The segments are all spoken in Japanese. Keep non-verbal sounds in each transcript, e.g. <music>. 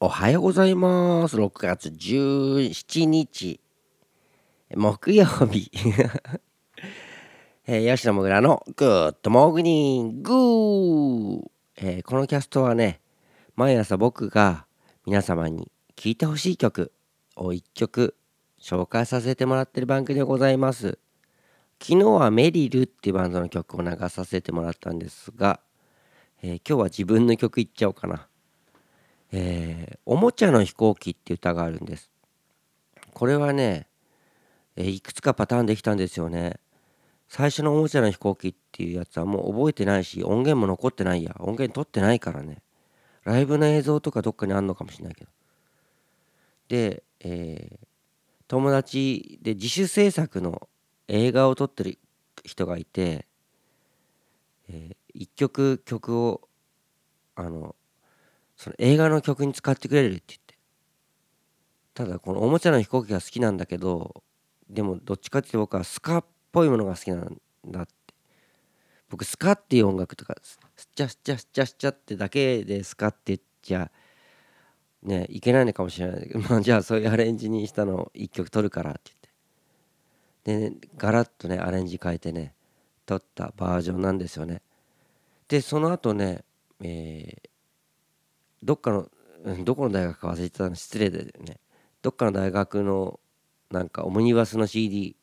おはようございます。6月17日、木曜日。<laughs> えー、吉野もぐらのグッドモーニング、えー、このキャストはね、毎朝僕が皆様に聴いてほしい曲を1曲紹介させてもらってる番組でございます。昨日はメリルっていうバンドの曲を流させてもらったんですが、えー、今日は自分の曲いっちゃおうかな。えー、おもちゃの飛行機って歌があるんです。これはね、えー、いくつかパターンできたんですよね。最初のおもちゃの飛行機っていうやつはもう覚えてないし、音源も残ってないや。音源取ってないからね。ライブの映像とかどっかにあんのかもしれないけど。で、えー、友達で自主制作の映画を撮ってる人がいて、えー、一曲曲をあのその映画の曲に使ってくれるって言って。ただこのおもちゃの飛行機が好きなんだけどでもどっちかっていうと僕はスカっぽいものが好きなんだって。僕スカっていう音楽とかスチャスチャスチャスチャってだけでスカって言っちゃねいけないのかもしれない <laughs> まあじゃあそういうアレンジにしたのを一曲取るからって言って。で、ね、ガラッとねアレンジ変えてね撮ったバージョンなんですよね。でその後ねえーどっかのどこの大学か忘れてたの。失礼でね。どっかの大学のなんかオムニバスの CD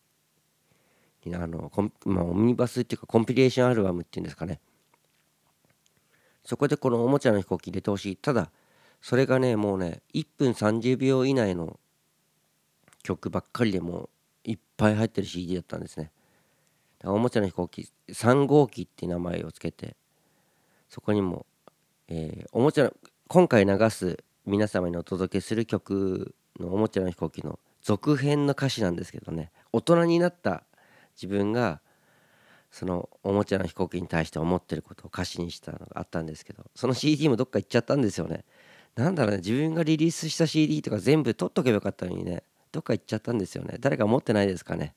あのまあ、オムニバスっていうかコンピレーションアルバムっていうんですかね。そこでこのおもちゃの飛行機入れてほしい。ただそれがねもうね1分30秒以内の曲ばっかりでもういっぱい入ってる CD だったんですね。おもちゃの飛行機3号機っていう名前をつけてそこにも、えー、おもちゃの今回流す皆様にお届けする曲の「おもちゃの飛行機」の続編の歌詞なんですけどね。大人になった自分がそのおもちゃの飛行機に対して思ってることを歌詞にしたのがあったんですけどその CD もどっか行っちゃったんですよね。なんだろうね自分がリリースした CD とか全部取っとけばよかったのにね。どっか行っちゃったんですよね。誰か持ってないですかね。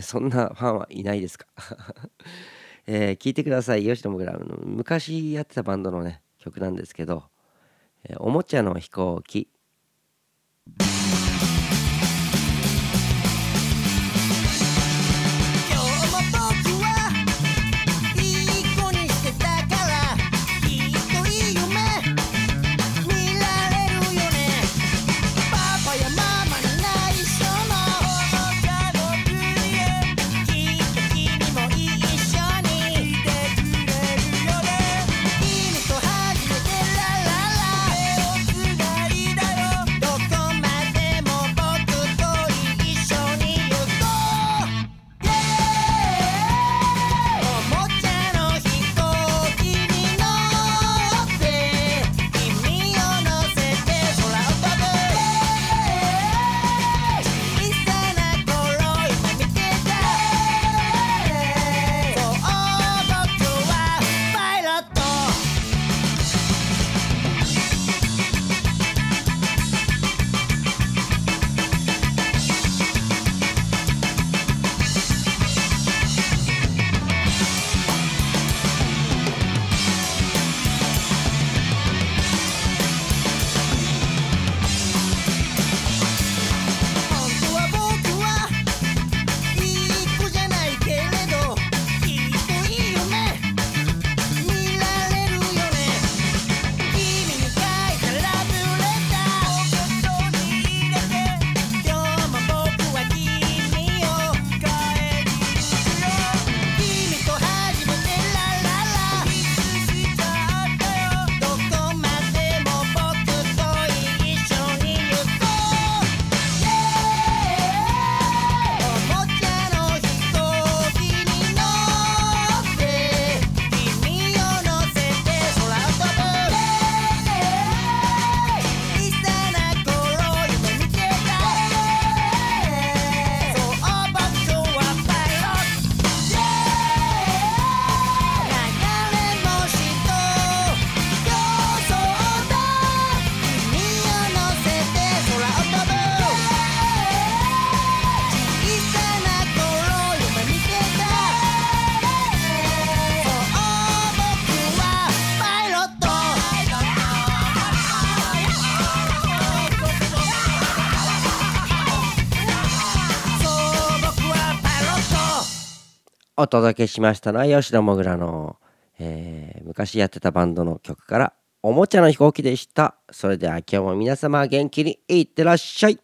そんなファンはいないですか？<laughs> えー、聞いてください。吉野もぐらの昔やってたバンドのね曲なんですけど。おもちゃの飛行機。お届けしましたのは吉野もぐらの、えー、昔やってたバンドの曲からおもちゃの飛行機でした。それでは今日も皆様元気にいってらっしゃい。